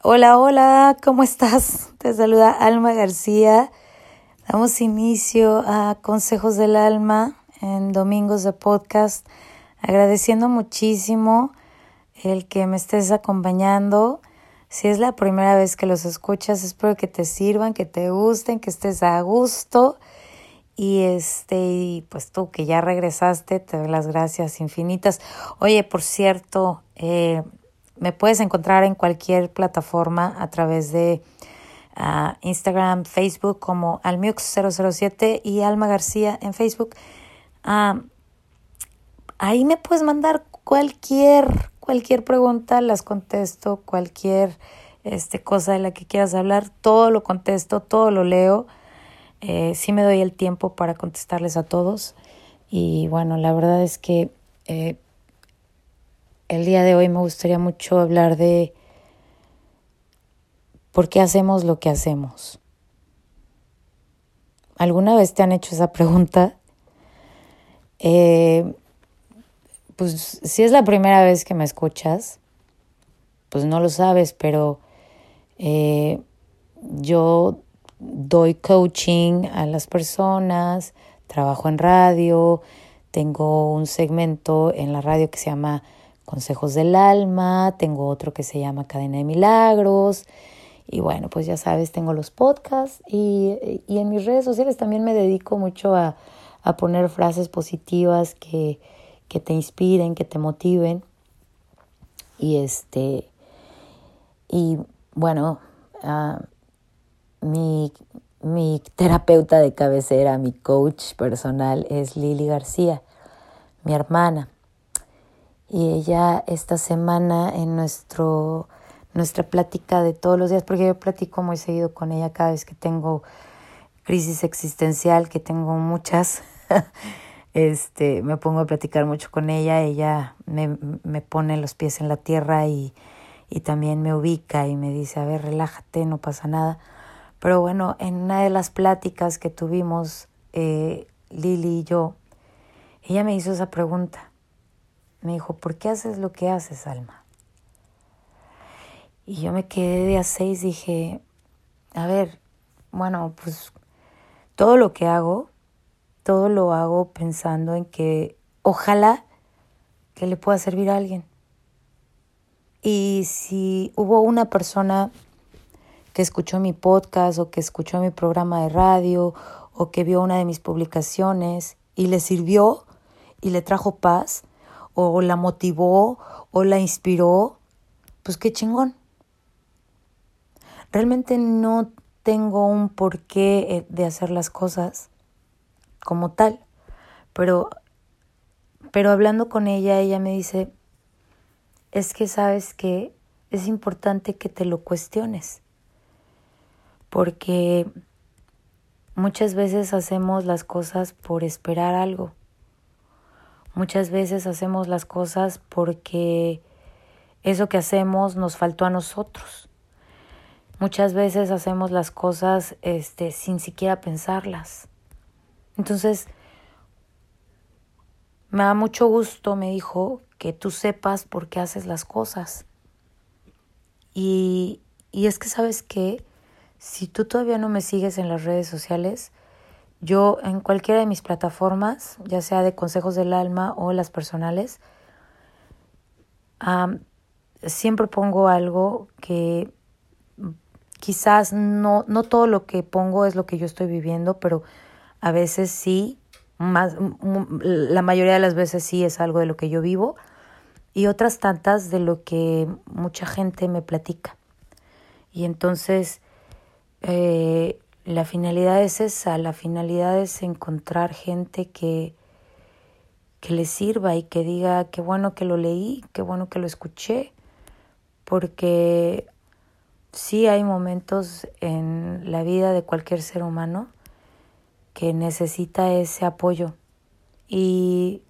Hola, hola, ¿cómo estás? Te saluda Alma García. Damos inicio a Consejos del Alma en Domingos de Podcast, agradeciendo muchísimo el que me estés acompañando. Si es la primera vez que los escuchas, espero que te sirvan, que te gusten, que estés a gusto. Y este, pues tú que ya regresaste, te doy las gracias infinitas. Oye, por cierto, eh, me puedes encontrar en cualquier plataforma a través de uh, Instagram, Facebook como Almiux007 y Alma García en Facebook. Uh, ahí me puedes mandar cualquier, cualquier pregunta, las contesto, cualquier este, cosa de la que quieras hablar, todo lo contesto, todo lo leo. Eh, sí me doy el tiempo para contestarles a todos. Y bueno, la verdad es que eh, el día de hoy me gustaría mucho hablar de por qué hacemos lo que hacemos. ¿Alguna vez te han hecho esa pregunta? Eh, pues si es la primera vez que me escuchas, pues no lo sabes, pero eh, yo doy coaching a las personas, trabajo en radio, tengo un segmento en la radio que se llama Consejos del Alma, tengo otro que se llama Cadena de Milagros. Y bueno, pues ya sabes, tengo los podcasts y, y en mis redes sociales también me dedico mucho a, a poner frases positivas que, que, te inspiren, que te motiven. Y este, y bueno, uh, mi, mi terapeuta de cabecera, mi coach personal es Lili García, mi hermana y ella esta semana en nuestro nuestra plática de todos los días, porque yo platico muy seguido con ella cada vez que tengo crisis existencial, que tengo muchas, este, me pongo a platicar mucho con ella, ella me, me pone los pies en la tierra y, y también me ubica y me dice, a ver, relájate, no pasa nada. Pero bueno, en una de las pláticas que tuvimos, eh, Lili y yo, ella me hizo esa pregunta me dijo, ¿por qué haces lo que haces, Alma? Y yo me quedé de a seis, dije, a ver, bueno, pues todo lo que hago, todo lo hago pensando en que ojalá que le pueda servir a alguien. Y si hubo una persona que escuchó mi podcast o que escuchó mi programa de radio o que vio una de mis publicaciones y le sirvió y le trajo paz, o la motivó o la inspiró, pues qué chingón. Realmente no tengo un porqué eh, de hacer las cosas como tal, pero, pero hablando con ella, ella me dice, es que sabes que es importante que te lo cuestiones, porque muchas veces hacemos las cosas por esperar algo Muchas veces hacemos las cosas porque eso que hacemos nos faltó a nosotros. Muchas veces hacemos las cosas este, sin siquiera pensarlas. Entonces, me da mucho gusto, me dijo, que tú sepas por qué haces las cosas. Y, y es que sabes que si tú todavía no me sigues en las redes sociales, yo en cualquiera de mis plataformas, ya sea de consejos del alma o las personales, siempre pongo algo que quizás no, no todo lo que pongo es lo que yo estoy viviendo, pero a veces sí, más, la mayoría de las veces sí es algo de lo que yo vivo y otras tantas de lo que mucha gente me platica. Y entonces, eh, la finalidad es esa, la finalidad es encontrar gente que, que le sirva y que diga qué bueno que lo leí, qué bueno que lo escuché, porque sí hay momentos en la vida de cualquier ser humano que necesita ese apoyo. Y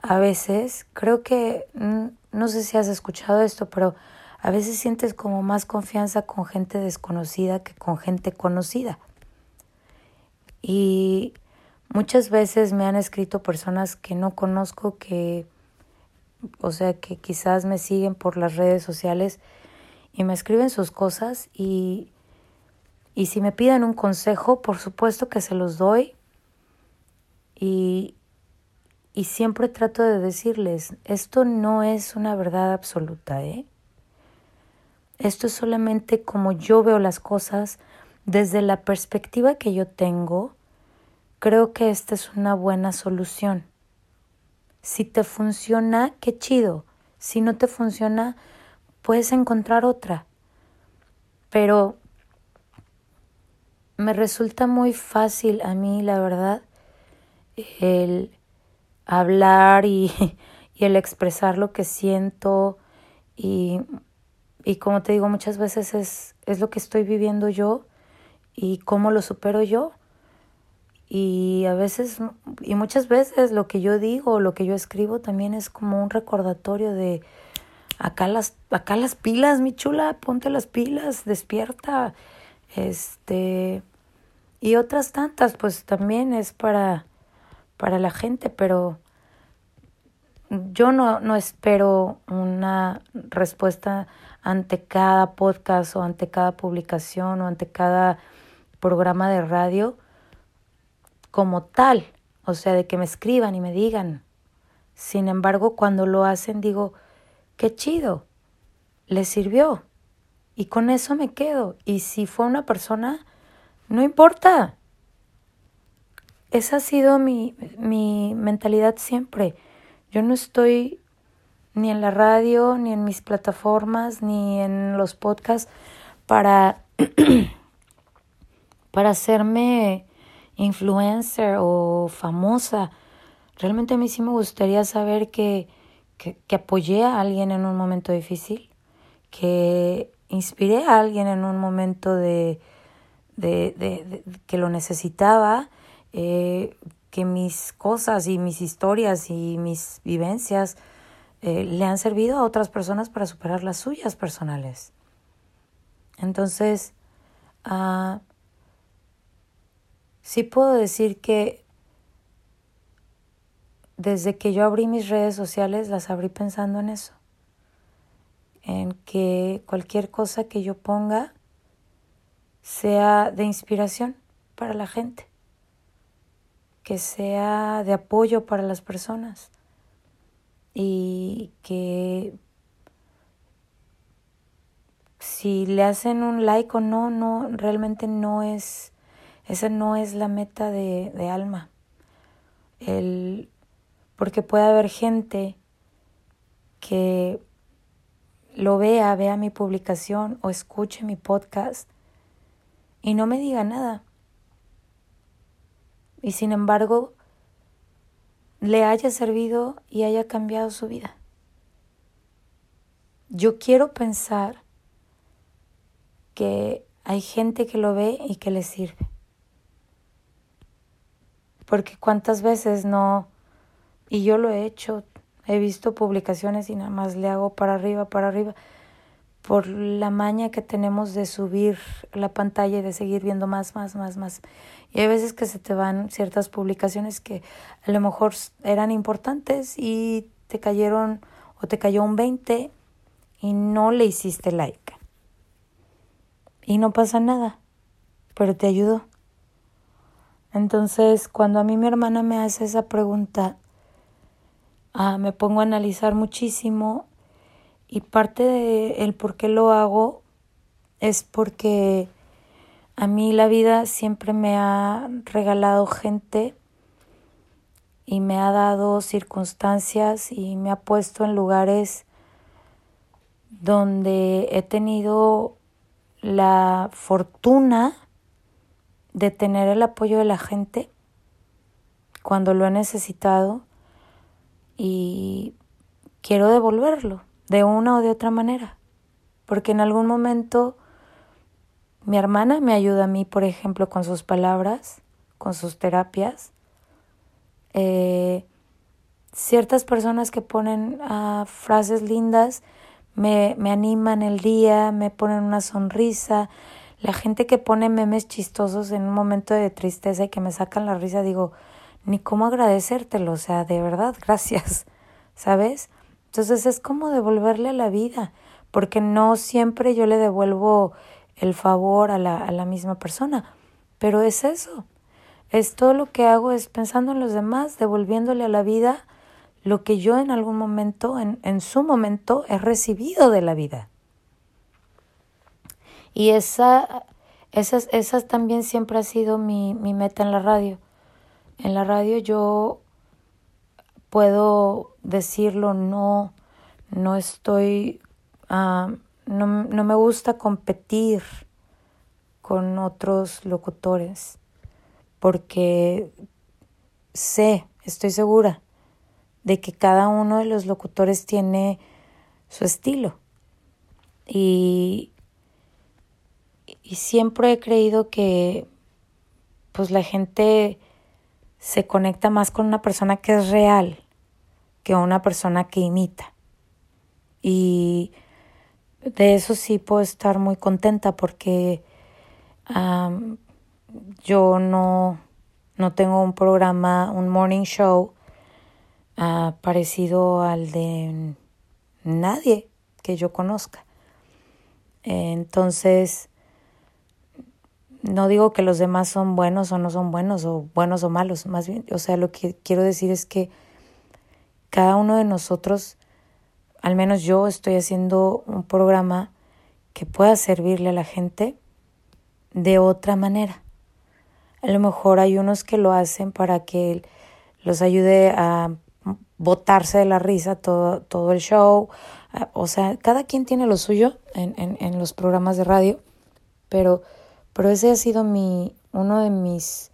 a veces creo que mm, no sé si has escuchado esto, pero a veces sientes como más confianza con gente desconocida que con gente conocida. Y muchas veces me han escrito personas que no conozco, que, o sea, que quizás me siguen por las redes sociales y me escriben sus cosas y, y si me piden un consejo, por supuesto que se los doy y, y siempre trato de decirles, esto no es una verdad absoluta, ¿eh? Esto es solamente como yo veo las cosas desde la perspectiva que yo tengo. Creo que esta es una buena solución. Si te funciona, qué chido. Si no te funciona, puedes encontrar otra. Pero me resulta muy fácil a mí, la verdad, el hablar y, y el expresar lo que siento y y como te digo, muchas veces es, es lo que estoy viviendo yo y cómo lo supero yo. Y a veces, y muchas veces lo que yo digo, lo que yo escribo también es como un recordatorio de acá las, acá las pilas, mi chula, ponte las pilas, despierta. Este, y otras tantas, pues también es para, para la gente, pero yo no, no espero una respuesta ante cada podcast o ante cada publicación o ante cada programa de radio como tal, o sea, de que me escriban y me digan. Sin embargo, cuando lo hacen digo, qué chido, les sirvió. Y con eso me quedo. Y si fue una persona, no importa. Esa ha sido mi, mi mentalidad siempre. Yo no estoy ni en la radio, ni en mis plataformas, ni en los podcasts para, para hacerme influencer o famosa. Realmente a mí sí me gustaría saber que, que, que apoyé a alguien en un momento difícil, que inspiré a alguien en un momento de, de, de, que lo necesitaba, eh, que mis cosas y mis historias y mis vivencias eh, le han servido a otras personas para superar las suyas personales. Entonces, uh, sí puedo decir que desde que yo abrí mis redes sociales las abrí pensando en eso, en que cualquier cosa que yo ponga sea de inspiración para la gente, que sea de apoyo para las personas y que si le hacen un like o no, no, realmente no es, esa no es la meta de, alma. El, porque puede haber gente que lo vea, vea mi publicación o escuche mi podcast y no me diga nada. Y sin embargo, le haya servido y haya cambiado su vida. Yo quiero pensar que hay gente que lo ve y que le sirve. Porque cuántas veces no, y yo lo he hecho, he visto publicaciones y nada más le hago para arriba, para arriba, por la maña que tenemos de subir la pantalla y de seguir viendo más, más, más, más. Y hay veces que se te van ciertas publicaciones que a lo mejor eran importantes y te cayeron o te cayó un 20 y no le hiciste like. Y no pasa nada, pero te ayudó. Entonces, cuando a mí mi hermana me hace esa pregunta, ah, me pongo a analizar muchísimo y parte de el por qué lo hago es porque a mí la vida siempre me ha regalado gente y me ha dado circunstancias y me ha puesto en lugares donde he tenido la fortuna de tener el apoyo de la gente cuando lo he necesitado y quiero devolverlo de una o de otra manera, porque en algún momento mi hermana me ayuda a mí, por ejemplo, con sus palabras, con sus terapias. Eh, ciertas personas que ponen uh, frases lindas me, me animan el día, me ponen una sonrisa. La gente que pone memes chistosos en un momento de tristeza y que me sacan la risa, digo, ni cómo agradecértelo, o sea, de verdad, gracias, ¿sabes? Entonces es como devolverle a la vida, porque no siempre yo le devuelvo el favor a la, a la misma persona, pero es eso, es todo lo que hago es pensando en los demás, devolviéndole a la vida lo que yo en algún momento, en, en su momento, he recibido de la vida. Y esa, esas, esas también siempre ha sido mi, mi meta en la radio. En la radio yo puedo decirlo, no, no estoy, uh, no, no me gusta competir con otros locutores porque sé, estoy segura, de que cada uno de los locutores tiene su estilo. Y, y siempre he creído que pues la gente se conecta más con una persona que es real que una persona que imita. Y de eso sí puedo estar muy contenta porque yo no, no tengo un programa, un morning show uh, parecido al de nadie que yo conozca. Entonces, no digo que los demás son buenos o no son buenos o buenos o malos, más bien, o sea, lo que quiero decir es que cada uno de nosotros, al menos yo estoy haciendo un programa que pueda servirle a la gente de otra manera. A lo mejor hay unos que lo hacen para que los ayude a botarse de la risa todo, todo el show. O sea, cada quien tiene lo suyo en, en, en los programas de radio, pero, pero ese ha sido mi, uno de mis,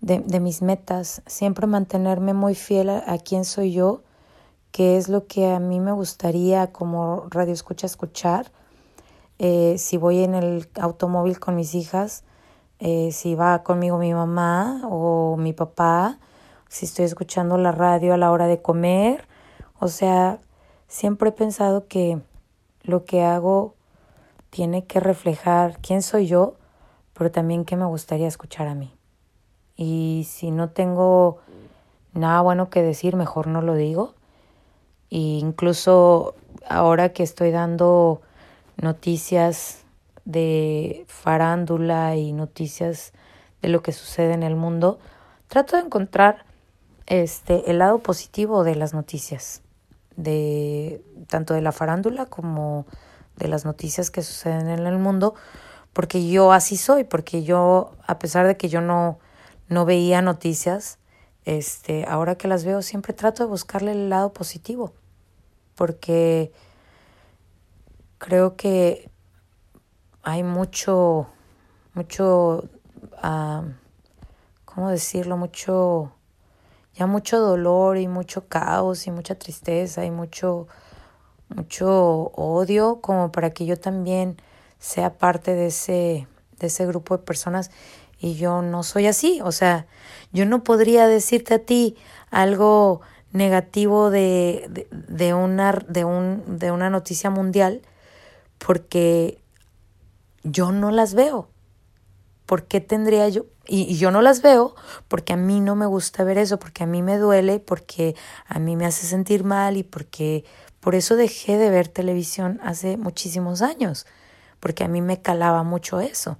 de, de mis metas, siempre mantenerme muy fiel a, quién soy yo, qué es lo que a mí me gustaría como radio escucha escuchar. Eh, si voy en el automóvil con mis hijas, eh, si va conmigo mi mamá o mi papá, si estoy escuchando la radio a la hora de comer. O sea, siempre he pensado que lo que hago tiene que reflejar quién soy yo, pero también qué me gustaría escuchar a mí. Y si no tengo nada bueno que decir, mejor no lo digo. E incluso ahora que estoy dando noticias de farándula y noticias de lo que sucede en el mundo, trato de encontrar este el lado positivo de las noticias, de tanto de la farándula como de las noticias que suceden en el mundo, porque yo así soy, porque yo a pesar de que yo no no veía noticias, este, ahora que las veo siempre trato de buscarle el lado positivo, porque creo que hay mucho, mucho, uh, ¿cómo decirlo? Mucho, ya mucho dolor y mucho caos y mucha tristeza y mucho, mucho odio como para que yo también sea parte de ese, de ese grupo de personas y yo no soy así, o sea, yo no podría decirte a ti algo negativo de, de, una, de, un, de una noticia mundial porque yo no las veo. ¿Por qué tendría yo? Y, yo no las veo porque a mí no me gusta ver eso, porque a mí me duele, porque a mí me hace sentir mal y porque por eso dejé de ver televisión hace muchísimos años, porque a mí me calaba mucho eso.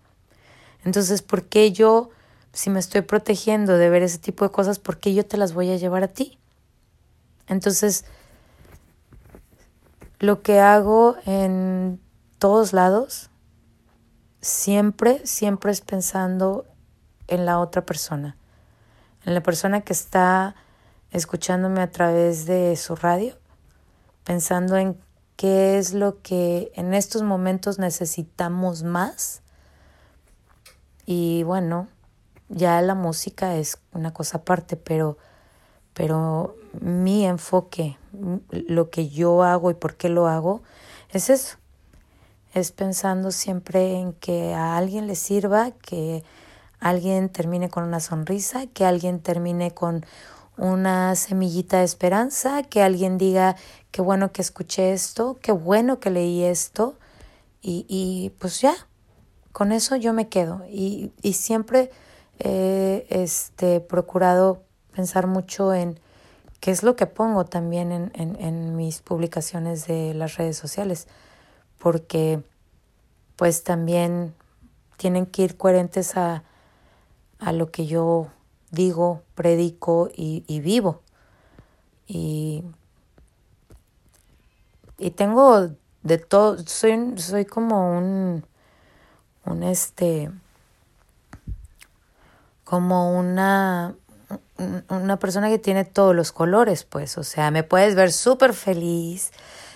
Entonces, ¿por qué yo, si me estoy protegiendo de ver ese tipo de cosas, por qué yo te las voy a llevar a ti? Entonces, lo que hago en todos lados siempre, siempre es pensando en la otra persona, en la persona que está escuchándome a través de su radio, pensando en qué es lo que en estos momentos necesitamos más. Y bueno, ya la música es una cosa aparte, pero, pero mi enfoque, lo que yo hago y por qué lo hago, es eso, es pensando siempre en que a alguien le sirva, que alguien termine con una sonrisa, que alguien termine con una semillita de esperanza, que alguien diga qué bueno que escuché esto, qué bueno que leí esto y, y pues ya, con eso yo me quedo. Y, y siempre he este, procurado pensar mucho en qué es lo que pongo también en, en, en mis publicaciones de las redes sociales porque pues también tienen que ir coherentes a, a lo que yo digo, predico y, y vivo. Y, y tengo de todo, soy, soy como un, un este, como una, una persona que tiene todos los colores, pues, o sea, me puedes ver súper feliz,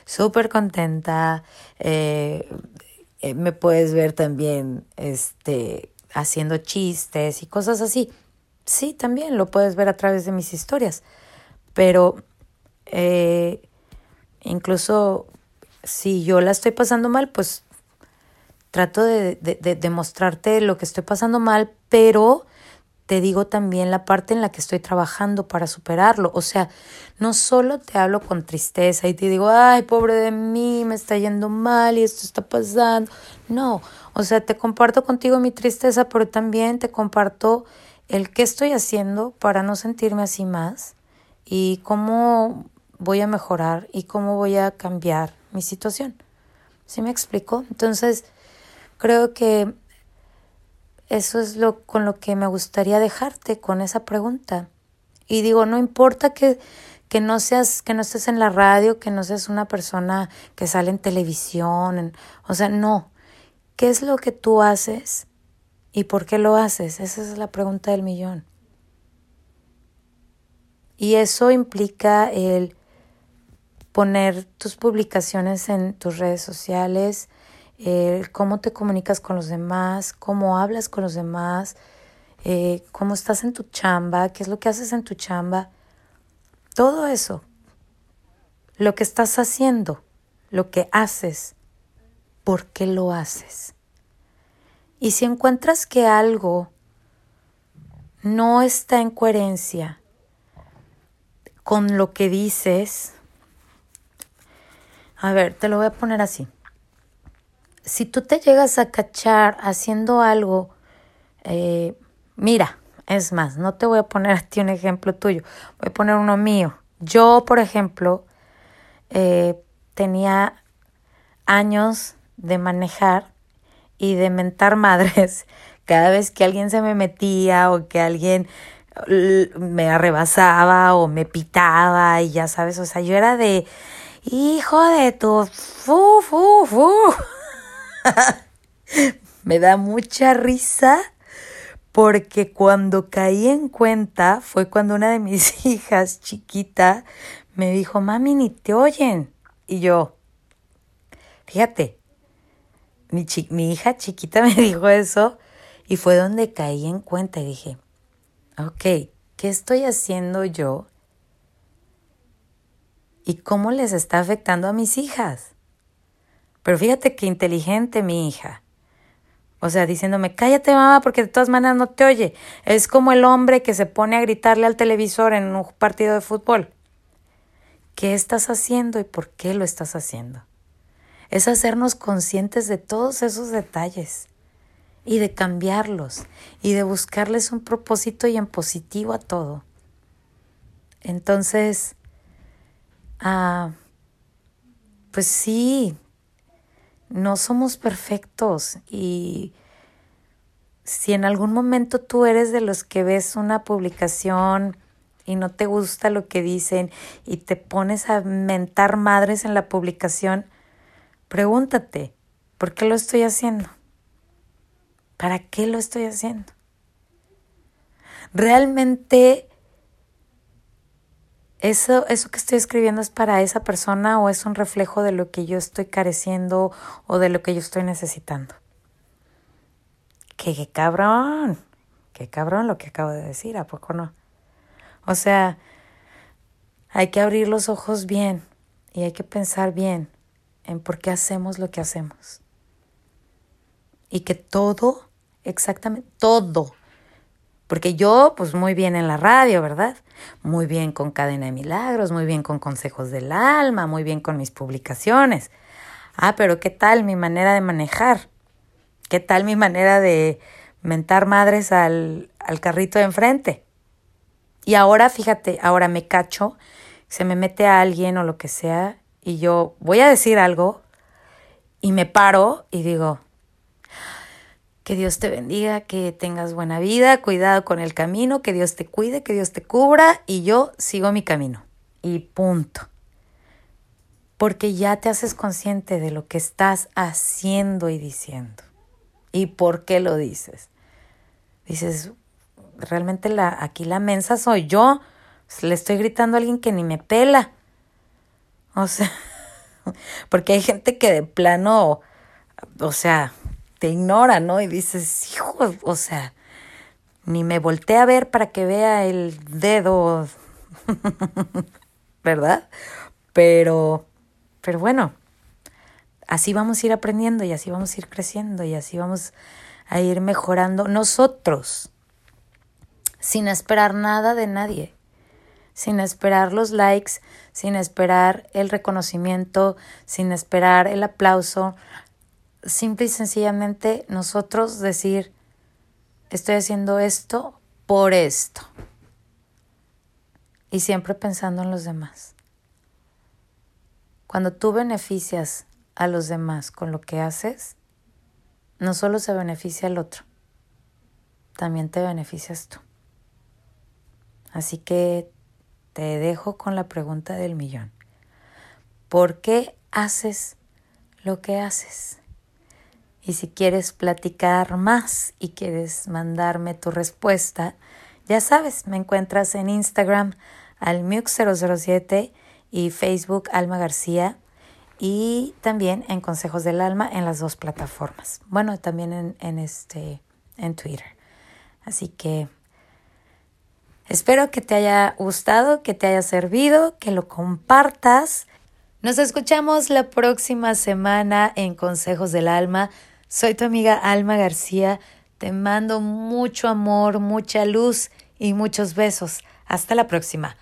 súper contenta, eh, eh, me puedes ver también, este, haciendo chistes y cosas así. Sí, también lo puedes ver a través de mis historias, pero eh, incluso si yo la estoy pasando mal, pues trato de, de, de, mostrarte lo que estoy pasando mal, pero te digo también la parte en la que estoy trabajando para superarlo. O sea, no solo te hablo con tristeza y te digo, ay, pobre de mí, me está yendo mal y esto está pasando. No, o sea, te comparto contigo mi tristeza, pero también te comparto el qué estoy haciendo para no sentirme así más y cómo voy a mejorar y cómo voy a cambiar mi situación. ¿Sí me explico? Entonces, creo que eso es lo con lo que me gustaría dejarte con esa pregunta. Y digo, no importa que, que no seas, que no estés en la radio, que no seas una persona que sale en televisión, o sea, no. ¿Qué es lo que tú haces y por qué lo haces? Esa es la pregunta del millón. Y eso implica el poner tus publicaciones en tus redes sociales, cómo te comunicas con los demás, cómo hablas con los demás, eh, cómo estás en tu chamba, qué es lo que haces en tu chamba. Todo eso, lo que estás haciendo, lo que haces, por qué lo haces. Y si encuentras que algo no está en coherencia con lo que dices, a ver, te lo voy a poner así. Si tú te llegas a cachar haciendo algo, eh, mira, es más, no te voy a poner a ti un ejemplo tuyo, voy a poner uno mío. Yo, por ejemplo, eh, tenía años de manejar y de mentar madres cada vez que alguien se me metía o que alguien me arrebasaba o me pitaba y ya sabes, o sea, yo era de Hijo de tu fu fu fu. Me da mucha risa porque cuando caí en cuenta fue cuando una de mis hijas chiquita me dijo, mami, ni te oyen. Y yo, fíjate, mi, mi hija chiquita me dijo eso y fue donde caí en cuenta y dije, ok, ¿qué estoy haciendo yo y cómo les está afectando a mis hijas. Pero fíjate qué inteligente mi hija. O sea, diciéndome, cállate mamá porque de todas maneras no te oye. Es como el hombre que se pone a gritarle al televisor en un partido de fútbol. ¿Qué estás haciendo y por qué lo estás haciendo? Es hacernos conscientes de todos esos detalles y de cambiarlos y de buscarles un propósito y en positivo a todo. Entonces, Ah, pues sí, no somos perfectos y si en algún momento tú eres de los que ves una publicación y no te gusta lo que dicen y te pones a mentar madres en la publicación, pregúntate, ¿por qué lo estoy haciendo? ¿Para qué lo estoy haciendo? ¿Realmente eso, eso que estoy escribiendo es para esa persona o es un reflejo de lo que yo estoy careciendo o de lo que yo estoy necesitando. qué cabrón, qué cabrón lo que acabo de decir, ¿a poco no? O sea, hay que abrir los ojos bien y hay que pensar bien en por qué hacemos lo que hacemos. Y que todo, exactamente todo, porque yo, pues muy bien en la radio, ¿verdad? Muy bien con Cadena de Milagros, muy bien con Consejos del Alma, muy bien con mis publicaciones. Ah, pero ¿qué tal mi manera de manejar? ¿Qué tal mi manera de mentar madres al, al carrito de enfrente? Y ahora, fíjate, ahora me cacho, se me mete a alguien o lo que sea, y yo voy a decir algo, y me paro y digo, que Dios te bendiga, que tengas buena vida, cuidado con el camino, que Dios te cuide, que Dios te cubra y yo sigo mi camino. Y punto. Porque ya te haces consciente de lo que estás haciendo y diciendo. ¿Y por qué lo dices? Dices, realmente la, aquí la mensa soy yo. Le estoy gritando a alguien que ni me pela. O sea, porque hay gente que de plano, o sea, te ignora, ¿no? Y dices, hijo, o sea, ni me volteé a ver para que vea el dedo, ¿verdad? Pero, pero bueno, así vamos a ir aprendiendo y así vamos a ir creciendo y así vamos a ir mejorando nosotros, sin esperar nada de nadie, sin esperar los likes, sin esperar el reconocimiento, sin esperar el aplauso, simple y sencillamente nosotros decir, estoy haciendo esto por esto. Y siempre pensando en los demás. Cuando tú beneficias a los demás con lo que haces, no solo se beneficia al otro, también te beneficias tú. Así que te dejo con la pregunta del millón. ¿Por qué haces lo que haces? Y si quieres platicar más y quieres mandarme tu respuesta, ya sabes, me encuentras en Instagram almux007 y Facebook Alma García y también en Consejos del Alma en las dos plataformas. Bueno, también en, este, en Twitter. Así que espero que te haya gustado, que te haya servido, que lo compartas. Nos escuchamos la próxima semana en Consejos del Alma. Soy tu amiga Alma García. Te mando mucho amor, mucha luz y muchos besos. Hasta la próxima.